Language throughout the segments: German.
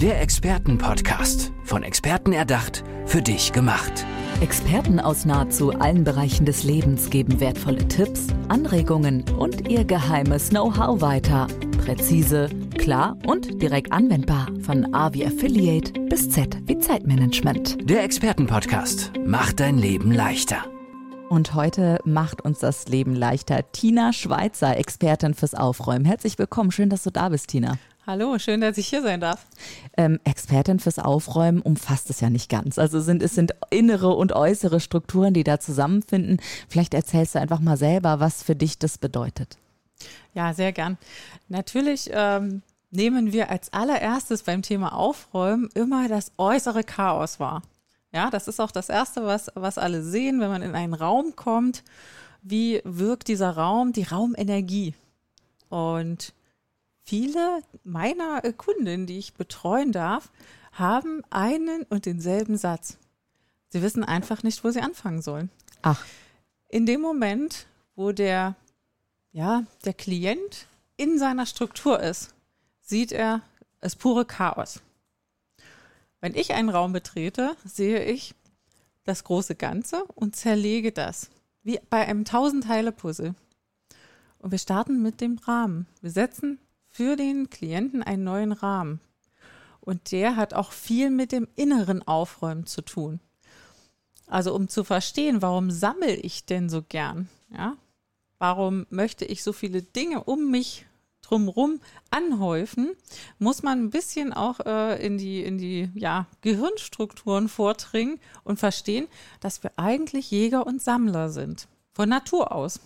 Der Expertenpodcast. Von Experten erdacht, für dich gemacht. Experten aus nahezu allen Bereichen des Lebens geben wertvolle Tipps, Anregungen und ihr geheimes Know-how weiter. Präzise, klar und direkt anwendbar. Von A wie Affiliate bis Z wie Zeitmanagement. Der Expertenpodcast macht dein Leben leichter. Und heute macht uns das Leben leichter Tina Schweizer, Expertin fürs Aufräumen. Herzlich willkommen. Schön, dass du da bist, Tina. Hallo, schön, dass ich hier sein darf. Ähm, Expertin fürs Aufräumen umfasst es ja nicht ganz. Also sind, es sind innere und äußere Strukturen, die da zusammenfinden. Vielleicht erzählst du einfach mal selber, was für dich das bedeutet. Ja, sehr gern. Natürlich ähm, nehmen wir als allererstes beim Thema Aufräumen immer das äußere Chaos wahr. Ja, das ist auch das Erste, was, was alle sehen, wenn man in einen Raum kommt. Wie wirkt dieser Raum, die Raumenergie? Und viele meiner Kunden, die ich betreuen darf, haben einen und denselben Satz. Sie wissen einfach nicht, wo sie anfangen sollen. Ach. In dem Moment, wo der, ja, der Klient in seiner Struktur ist, sieht er es pure Chaos. Wenn ich einen Raum betrete, sehe ich das große Ganze und zerlege das. Wie bei einem Tausendteile-Puzzle. Und wir starten mit dem Rahmen. Wir setzen für den Klienten einen neuen Rahmen. Und der hat auch viel mit dem inneren Aufräumen zu tun. Also um zu verstehen, warum sammle ich denn so gern? Ja? Warum möchte ich so viele Dinge um mich drumherum anhäufen, muss man ein bisschen auch äh, in die, in die ja, Gehirnstrukturen vordringen und verstehen, dass wir eigentlich Jäger und Sammler sind. Von Natur aus.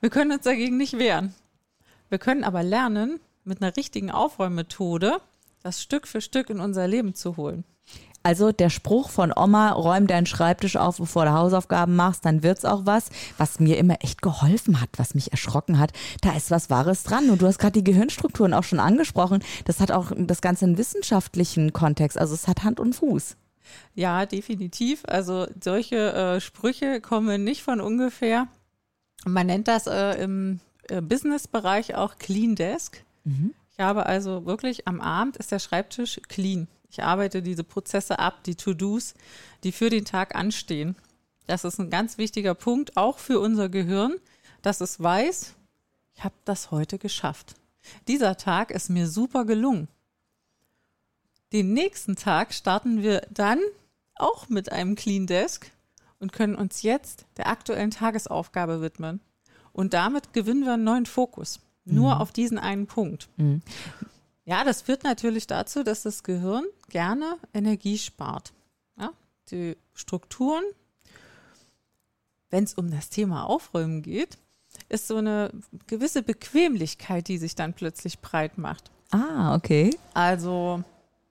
Wir können uns dagegen nicht wehren. Wir können aber lernen, mit einer richtigen Aufräummethode das Stück für Stück in unser Leben zu holen. Also der Spruch von Oma, räum deinen Schreibtisch auf, bevor du Hausaufgaben machst, dann wird's auch was, was mir immer echt geholfen hat, was mich erschrocken hat. Da ist was Wahres dran. Und du hast gerade die Gehirnstrukturen auch schon angesprochen. Das hat auch das Ganze einen wissenschaftlichen Kontext. Also es hat Hand und Fuß. Ja, definitiv. Also solche äh, Sprüche kommen nicht von ungefähr. Man nennt das äh, im äh, Business-Bereich auch Clean Desk. Mhm. Ich habe also wirklich am Abend ist der Schreibtisch clean. Ich arbeite diese Prozesse ab, die To-Dos, die für den Tag anstehen. Das ist ein ganz wichtiger Punkt, auch für unser Gehirn, dass es weiß, ich habe das heute geschafft. Dieser Tag ist mir super gelungen. Den nächsten Tag starten wir dann auch mit einem Clean Desk und können uns jetzt der aktuellen Tagesaufgabe widmen. Und damit gewinnen wir einen neuen Fokus. Nur mhm. auf diesen einen Punkt. Mhm. Ja, das führt natürlich dazu, dass das Gehirn gerne Energie spart. Ja, die Strukturen, wenn es um das Thema Aufräumen geht, ist so eine gewisse Bequemlichkeit, die sich dann plötzlich breit macht. Ah, okay. Also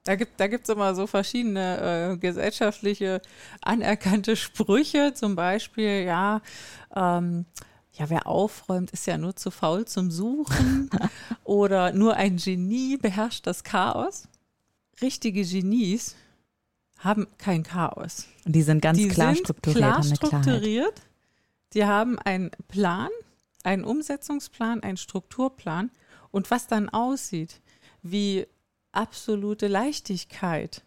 da gibt da gibt's immer so verschiedene äh, gesellschaftliche anerkannte Sprüche, zum Beispiel, ja, ähm, ja, wer aufräumt, ist ja nur zu faul zum Suchen oder nur ein Genie beherrscht das Chaos. Richtige Genies haben kein Chaos. Und die sind ganz die klar sind strukturiert. Klar strukturiert. Die haben einen Plan, einen Umsetzungsplan, einen Strukturplan und was dann aussieht wie absolute Leichtigkeit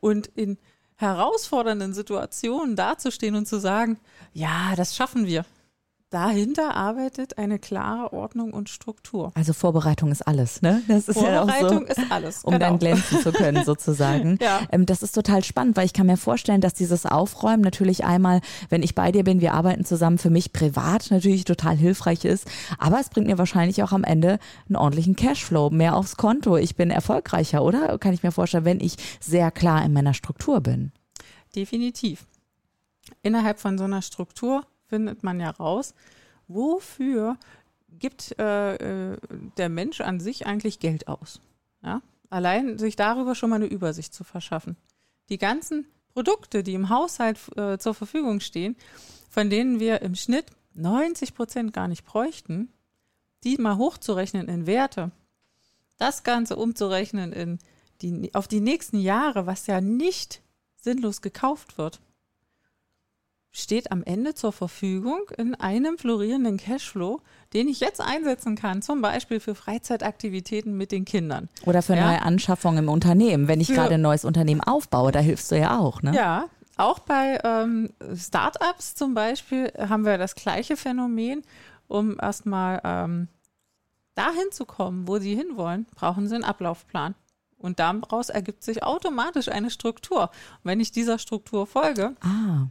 und in herausfordernden Situationen dazustehen und zu sagen, ja, das schaffen wir dahinter arbeitet eine klare Ordnung und Struktur. Also Vorbereitung ist alles, ne? Das ist Vorbereitung ja so, ist alles, um genau. dann glänzen zu können sozusagen. ja. Ähm, das ist total spannend, weil ich kann mir vorstellen, dass dieses Aufräumen natürlich einmal, wenn ich bei dir bin, wir arbeiten zusammen, für mich privat natürlich total hilfreich ist, aber es bringt mir wahrscheinlich auch am Ende einen ordentlichen Cashflow, mehr aufs Konto. Ich bin erfolgreicher, oder? Kann ich mir vorstellen, wenn ich sehr klar in meiner Struktur bin. Definitiv. Innerhalb von so einer Struktur findet man ja raus, wofür gibt äh, äh, der Mensch an sich eigentlich Geld aus. Ja? Allein sich darüber schon mal eine Übersicht zu verschaffen. Die ganzen Produkte, die im Haushalt äh, zur Verfügung stehen, von denen wir im Schnitt 90 Prozent gar nicht bräuchten, die mal hochzurechnen in Werte, das Ganze umzurechnen in die, auf die nächsten Jahre, was ja nicht sinnlos gekauft wird steht am Ende zur Verfügung in einem florierenden Cashflow, den ich jetzt einsetzen kann, zum Beispiel für Freizeitaktivitäten mit den Kindern. Oder für ja. neue Anschaffungen im Unternehmen. Wenn ich gerade ein neues Unternehmen aufbaue, da hilfst du ja auch, ne? Ja, auch bei ähm, Startups zum Beispiel haben wir das gleiche Phänomen, um erstmal ähm, dahin zu kommen, wo sie hinwollen, brauchen sie einen Ablaufplan. Und daraus ergibt sich automatisch eine Struktur. Und wenn ich dieser Struktur folge, ah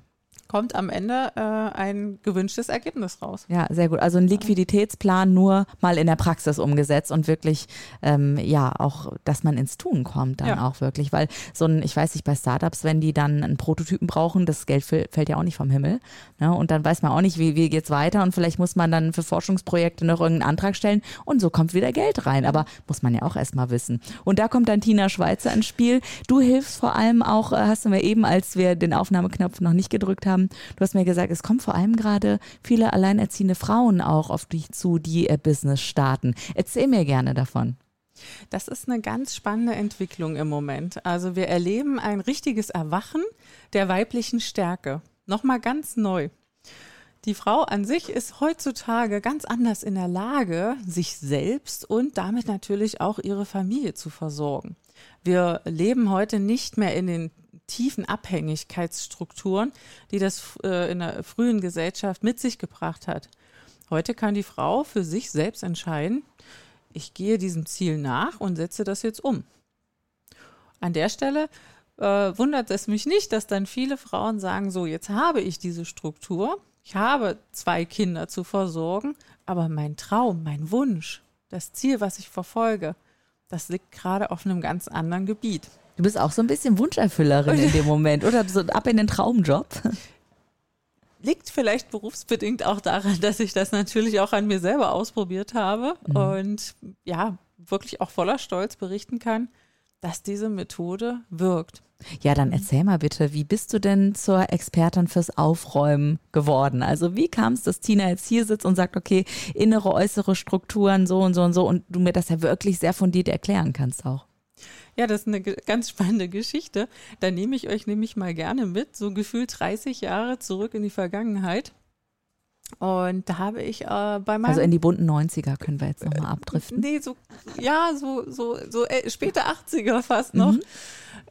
kommt am Ende äh, ein gewünschtes Ergebnis raus. Ja, sehr gut. Also ein Liquiditätsplan nur mal in der Praxis umgesetzt und wirklich, ähm, ja, auch, dass man ins Tun kommt dann ja. auch wirklich. Weil so ein, ich weiß nicht, bei Startups, wenn die dann einen Prototypen brauchen, das Geld fällt ja auch nicht vom Himmel. Ne? Und dann weiß man auch nicht, wie, wie geht's weiter und vielleicht muss man dann für Forschungsprojekte noch irgendeinen Antrag stellen und so kommt wieder Geld rein. Aber muss man ja auch erstmal wissen. Und da kommt dann Tina Schweizer ins Spiel. Du hilfst vor allem auch, äh, hast du mir eben, als wir den Aufnahmeknopf noch nicht gedrückt haben, haben. Du hast mir gesagt, es kommen vor allem gerade viele alleinerziehende Frauen auch auf dich zu, die ihr Business starten. Erzähl mir gerne davon. Das ist eine ganz spannende Entwicklung im Moment. Also wir erleben ein richtiges Erwachen der weiblichen Stärke. Nochmal ganz neu. Die Frau an sich ist heutzutage ganz anders in der Lage, sich selbst und damit natürlich auch ihre Familie zu versorgen. Wir leben heute nicht mehr in den tiefen Abhängigkeitsstrukturen, die das äh, in der frühen Gesellschaft mit sich gebracht hat. Heute kann die Frau für sich selbst entscheiden, ich gehe diesem Ziel nach und setze das jetzt um. An der Stelle äh, wundert es mich nicht, dass dann viele Frauen sagen, so, jetzt habe ich diese Struktur, ich habe zwei Kinder zu versorgen, aber mein Traum, mein Wunsch, das Ziel, was ich verfolge, das liegt gerade auf einem ganz anderen Gebiet. Du bist auch so ein bisschen Wunscherfüllerin in dem Moment, oder so ab in den Traumjob. Liegt vielleicht berufsbedingt auch daran, dass ich das natürlich auch an mir selber ausprobiert habe mhm. und ja, wirklich auch voller Stolz berichten kann, dass diese Methode wirkt. Ja, dann erzähl mal bitte, wie bist du denn zur Expertin fürs Aufräumen geworden? Also wie kam es, dass Tina jetzt hier sitzt und sagt, okay, innere, äußere Strukturen, so und so und so und du mir das ja wirklich sehr fundiert erklären kannst auch? Ja, das ist eine ganz spannende Geschichte. Da nehme ich euch nämlich mal gerne mit, so gefühlt 30 Jahre zurück in die Vergangenheit. Und da habe ich äh, bei meinem. Also in die bunten 90er können wir jetzt nochmal abdriften. Nee, so, ja, so, so, so äh, späte 80er fast noch. Mhm.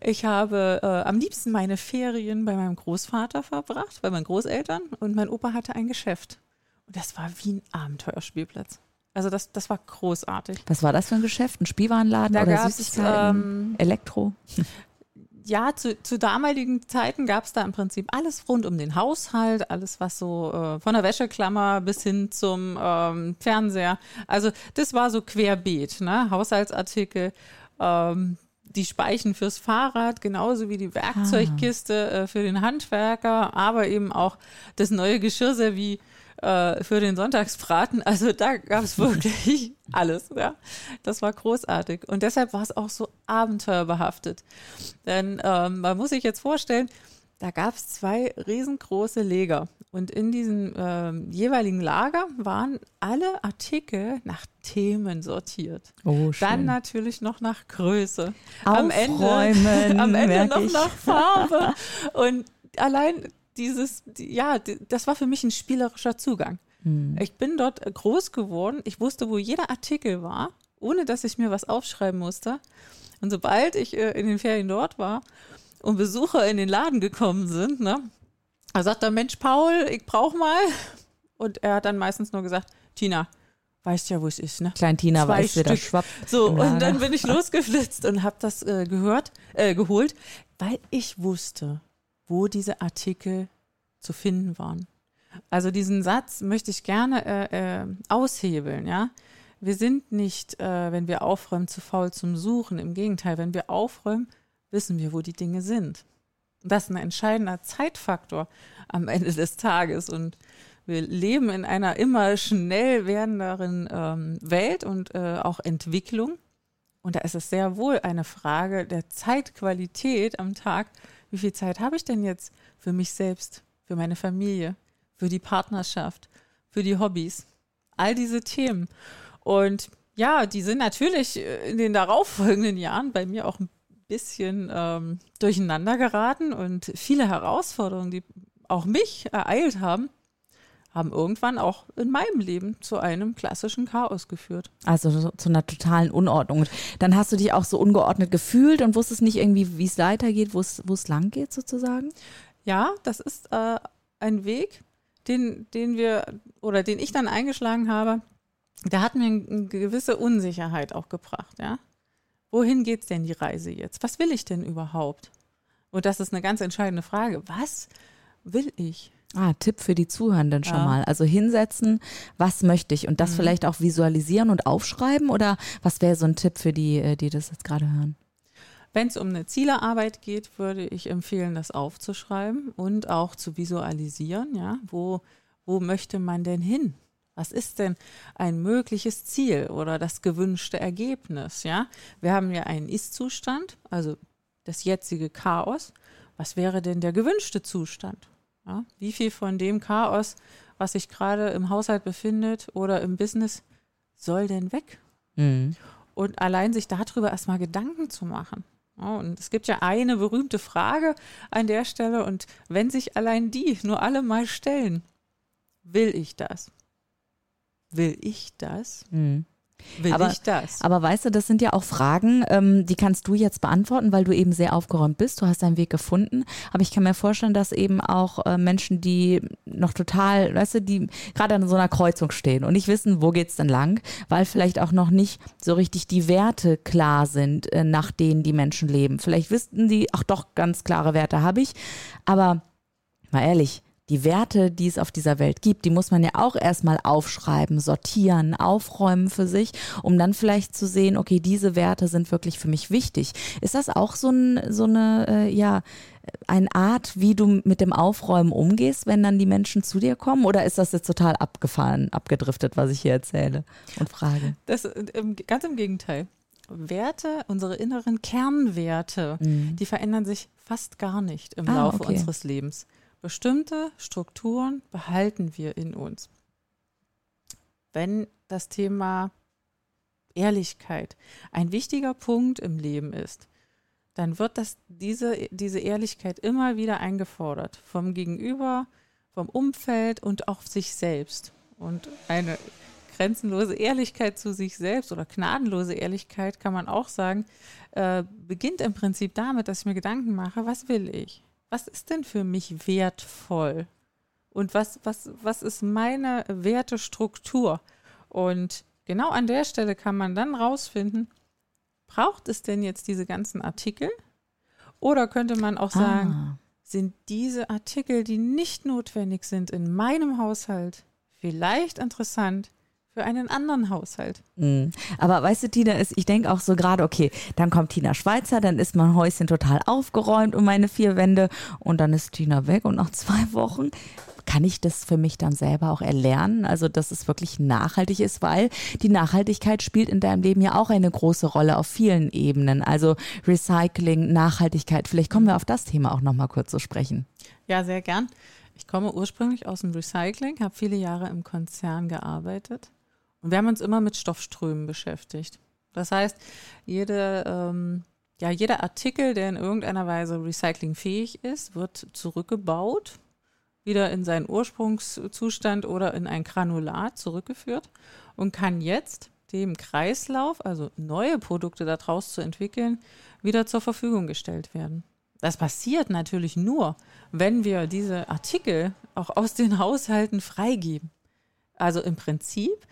Ich habe äh, am liebsten meine Ferien bei meinem Großvater verbracht, bei meinen Großeltern. Und mein Opa hatte ein Geschäft. Und das war wie ein Abenteuerspielplatz. Also das, das war großartig. Was war das für ein Geschäft? Ein Spielwarenladen da oder Süßigkeiten? Ähm, Elektro? Ja, zu, zu damaligen Zeiten gab es da im Prinzip alles rund um den Haushalt, alles was so äh, von der Wäscheklammer bis hin zum ähm, Fernseher. Also das war so querbeet, ne? Haushaltsartikel. Ähm, die Speichen fürs Fahrrad, genauso wie die Werkzeugkiste ah. äh, für den Handwerker, aber eben auch das neue Geschirrservie äh, für den Sonntagsbraten. Also da gab es wirklich alles. Ja, das war großartig und deshalb war es auch so abenteuerbehaftet. Denn ähm, man muss sich jetzt vorstellen, da gab es zwei riesengroße Leger und in diesem ähm, jeweiligen Lager waren alle Artikel nach Themen sortiert. Oh, schön. Dann natürlich noch nach Größe. Am Ende, am Ende noch ich. nach Farbe. Und allein dieses, ja, das war für mich ein spielerischer Zugang. Hm. Ich bin dort groß geworden. Ich wusste, wo jeder Artikel war, ohne dass ich mir was aufschreiben musste. Und sobald ich äh, in den Ferien dort war und Besucher in den Laden gekommen sind, ne, da sagt der Mensch Paul, ich brauche mal. Und er hat dann meistens nur gesagt, Tina, weißt ja, wo es ist, ne? Klein Tina Zwei weiß, wieder schwapp. So, und dann bin ich losgeflitzt und habe das äh, gehört, äh, geholt, weil ich wusste, wo diese Artikel zu finden waren. Also diesen Satz möchte ich gerne äh, äh, aushebeln, ja. Wir sind nicht, äh, wenn wir aufräumen, zu faul zum Suchen. Im Gegenteil, wenn wir aufräumen, wissen wir, wo die Dinge sind. Das ist ein entscheidender Zeitfaktor am Ende des Tages. Und wir leben in einer immer schnell werdenderen ähm, Welt und äh, auch Entwicklung. Und da ist es sehr wohl eine Frage der Zeitqualität am Tag, wie viel Zeit habe ich denn jetzt für mich selbst, für meine Familie, für die Partnerschaft, für die Hobbys, all diese Themen. Und ja, die sind natürlich in den darauffolgenden Jahren bei mir auch ein bisschen ähm, durcheinander geraten und viele Herausforderungen, die auch mich ereilt haben, haben irgendwann auch in meinem Leben zu einem klassischen Chaos geführt. Also so, zu einer totalen Unordnung. Dann hast du dich auch so ungeordnet gefühlt und wusstest nicht irgendwie, wie es weitergeht, wo es, lang geht sozusagen? Ja, das ist äh, ein Weg, den, den wir oder den ich dann eingeschlagen habe. Der hat mir eine gewisse Unsicherheit auch gebracht, ja. Wohin geht es denn die Reise jetzt? Was will ich denn überhaupt? Und das ist eine ganz entscheidende Frage. Was will ich? Ah, Tipp für die Zuhörenden schon ja. mal. Also hinsetzen, was möchte ich und das mhm. vielleicht auch visualisieren und aufschreiben oder was wäre so ein Tipp für die, äh, die das jetzt gerade hören? Wenn es um eine Zielearbeit geht, würde ich empfehlen, das aufzuschreiben und auch zu visualisieren. Ja, wo, wo möchte man denn hin? Was ist denn ein mögliches Ziel oder das gewünschte Ergebnis? Ja, wir haben ja einen Ist-Zustand, also das jetzige Chaos. Was wäre denn der gewünschte Zustand? Ja, wie viel von dem Chaos, was sich gerade im Haushalt befindet oder im Business, soll denn weg? Mhm. Und allein sich darüber erstmal Gedanken zu machen. Ja, und es gibt ja eine berühmte Frage an der Stelle, und wenn sich allein die nur alle mal stellen, will ich das? Will ich das? Mhm. Will aber, ich das? Aber weißt du, das sind ja auch Fragen, ähm, die kannst du jetzt beantworten, weil du eben sehr aufgeräumt bist. Du hast deinen Weg gefunden. Aber ich kann mir vorstellen, dass eben auch äh, Menschen, die noch total, weißt du, die gerade an so einer Kreuzung stehen und nicht wissen, wo geht's denn lang, weil vielleicht auch noch nicht so richtig die Werte klar sind, äh, nach denen die Menschen leben. Vielleicht wissen die, ach doch, ganz klare Werte habe ich. Aber mal ehrlich, die Werte, die es auf dieser Welt gibt, die muss man ja auch erstmal aufschreiben, sortieren, aufräumen für sich, um dann vielleicht zu sehen, okay, diese Werte sind wirklich für mich wichtig. Ist das auch so, ein, so eine, äh, ja, eine Art, wie du mit dem Aufräumen umgehst, wenn dann die Menschen zu dir kommen? Oder ist das jetzt total abgefahren, abgedriftet, was ich hier erzähle und frage? Das, ganz im Gegenteil. Werte, unsere inneren Kernwerte, mhm. die verändern sich fast gar nicht im ah, Laufe okay. unseres Lebens. Bestimmte Strukturen behalten wir in uns. Wenn das Thema Ehrlichkeit ein wichtiger Punkt im Leben ist, dann wird das, diese, diese Ehrlichkeit immer wieder eingefordert vom Gegenüber, vom Umfeld und auch sich selbst. Und eine grenzenlose Ehrlichkeit zu sich selbst oder gnadenlose Ehrlichkeit kann man auch sagen, äh, beginnt im Prinzip damit, dass ich mir Gedanken mache, was will ich? Was ist denn für mich wertvoll? Und was, was, was ist meine Wertestruktur? Und genau an der Stelle kann man dann rausfinden, braucht es denn jetzt diese ganzen Artikel? Oder könnte man auch sagen, ah. sind diese Artikel, die nicht notwendig sind in meinem Haushalt, vielleicht interessant für einen anderen Haushalt. Mhm. Aber weißt du, Tina, ist, ich denke auch so gerade, okay, dann kommt Tina Schweizer, dann ist mein Häuschen total aufgeräumt um meine vier Wände und dann ist Tina weg und nach zwei Wochen kann ich das für mich dann selber auch erlernen, also dass es wirklich nachhaltig ist, weil die Nachhaltigkeit spielt in deinem Leben ja auch eine große Rolle auf vielen Ebenen. Also Recycling, Nachhaltigkeit. Vielleicht kommen wir auf das Thema auch nochmal kurz zu sprechen. Ja, sehr gern. Ich komme ursprünglich aus dem Recycling, habe viele Jahre im Konzern gearbeitet und wir haben uns immer mit Stoffströmen beschäftigt. Das heißt, jede, ähm, ja, jeder Artikel, der in irgendeiner Weise recyclingfähig ist, wird zurückgebaut, wieder in seinen Ursprungszustand oder in ein Granulat zurückgeführt und kann jetzt dem Kreislauf, also neue Produkte daraus zu entwickeln, wieder zur Verfügung gestellt werden. Das passiert natürlich nur, wenn wir diese Artikel auch aus den Haushalten freigeben. Also im Prinzip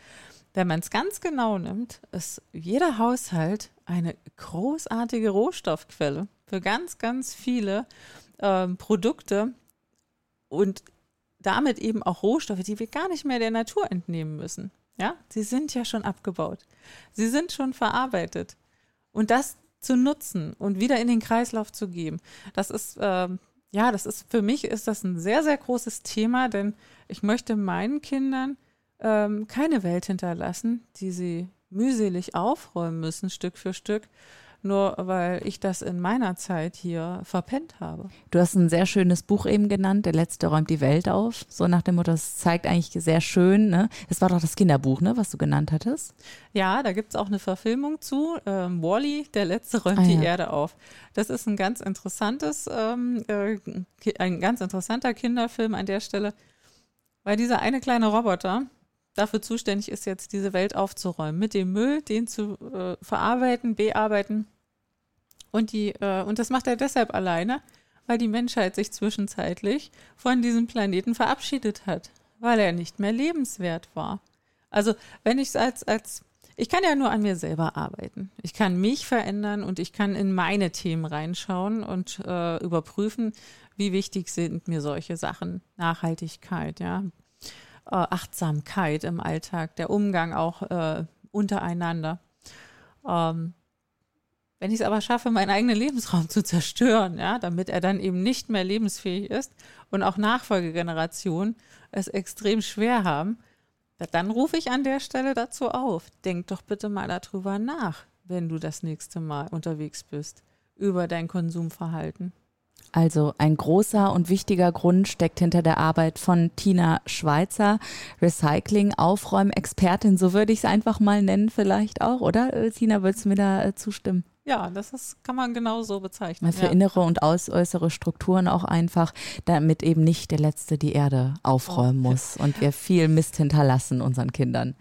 wenn man es ganz genau nimmt, ist jeder Haushalt eine großartige Rohstoffquelle für ganz, ganz viele ähm, Produkte und damit eben auch Rohstoffe, die wir gar nicht mehr der Natur entnehmen müssen. Ja, sie sind ja schon abgebaut. Sie sind schon verarbeitet. Und das zu nutzen und wieder in den Kreislauf zu geben, das ist, ähm, ja, das ist für mich ist das ein sehr, sehr großes Thema, denn ich möchte meinen Kindern ähm, keine Welt hinterlassen, die sie mühselig aufräumen müssen, Stück für Stück, nur weil ich das in meiner Zeit hier verpennt habe. Du hast ein sehr schönes Buch eben genannt, Der Letzte räumt die Welt auf. So nach dem Motto, das zeigt eigentlich sehr schön. Ne? Es war doch das Kinderbuch, ne, was du genannt hattest. Ja, da gibt es auch eine Verfilmung zu. Ähm, Wally, Der Letzte räumt ah, die ja. Erde auf. Das ist ein ganz interessantes, ähm, äh, ein ganz interessanter Kinderfilm an der Stelle, weil dieser eine kleine Roboter, dafür zuständig ist, jetzt diese Welt aufzuräumen, mit dem Müll, den zu äh, verarbeiten, bearbeiten. Und, die, äh, und das macht er deshalb alleine, weil die Menschheit sich zwischenzeitlich von diesem Planeten verabschiedet hat, weil er nicht mehr lebenswert war. Also wenn ich es als, als, ich kann ja nur an mir selber arbeiten. Ich kann mich verändern und ich kann in meine Themen reinschauen und äh, überprüfen, wie wichtig sind mir solche Sachen. Nachhaltigkeit, ja, Achtsamkeit im Alltag, der Umgang auch äh, untereinander. Ähm, wenn ich es aber schaffe, meinen eigenen Lebensraum zu zerstören, ja, damit er dann eben nicht mehr lebensfähig ist und auch Nachfolgegenerationen es extrem schwer haben, dann rufe ich an der Stelle dazu auf. Denk doch bitte mal darüber nach, wenn du das nächste Mal unterwegs bist, über dein Konsumverhalten. Also ein großer und wichtiger Grund steckt hinter der Arbeit von Tina Schweizer, Recycling-Aufräumexpertin, so würde ich es einfach mal nennen vielleicht auch, oder? Äh, Tina, würdest du mir da äh, zustimmen? Ja, das ist, kann man genau so bezeichnen. Für ja. innere und äußere Strukturen auch einfach, damit eben nicht der Letzte die Erde aufräumen oh. muss und wir viel Mist hinterlassen unseren Kindern.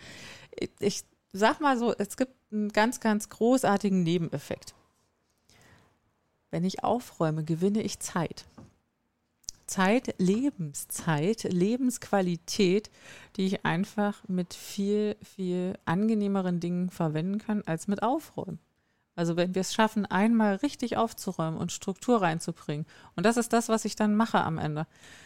Ich sag mal so, es gibt einen ganz, ganz großartigen Nebeneffekt. Wenn ich aufräume, gewinne ich Zeit. Zeit, Lebenszeit, Lebensqualität, die ich einfach mit viel, viel angenehmeren Dingen verwenden kann als mit Aufräumen. Also wenn wir es schaffen, einmal richtig aufzuräumen und Struktur reinzubringen. Und das ist das, was ich dann mache am Ende.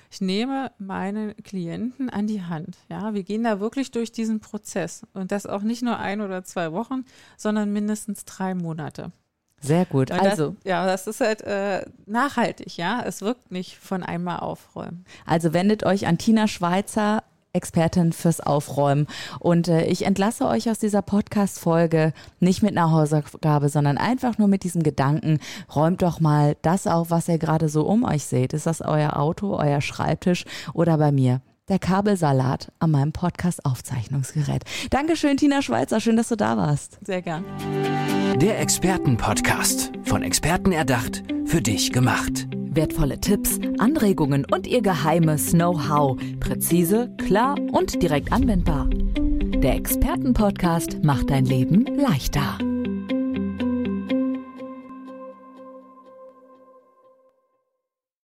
Ich nehme meine Klienten an die Hand. Ja, wir gehen da wirklich durch diesen Prozess. Und das auch nicht nur ein oder zwei Wochen, sondern mindestens drei Monate. Sehr gut. Das, also ja, das ist halt äh, nachhaltig, ja. Es wirkt nicht von einmal aufräumen. Also wendet euch an Tina Schweizer, Expertin fürs Aufräumen. Und äh, ich entlasse euch aus dieser Podcast-Folge nicht mit einer Hausaufgabe, sondern einfach nur mit diesem Gedanken, räumt doch mal das auf, was ihr gerade so um euch seht. Ist das euer Auto, euer Schreibtisch oder bei mir? Der Kabelsalat an meinem Podcast-Aufzeichnungsgerät. Dankeschön, Tina Schweizer. Schön, dass du da warst. Sehr gern. Der Expertenpodcast. Von Experten erdacht, für dich gemacht. Wertvolle Tipps, Anregungen und ihr geheimes Know-how. Präzise, klar und direkt anwendbar. Der Expertenpodcast macht dein Leben leichter.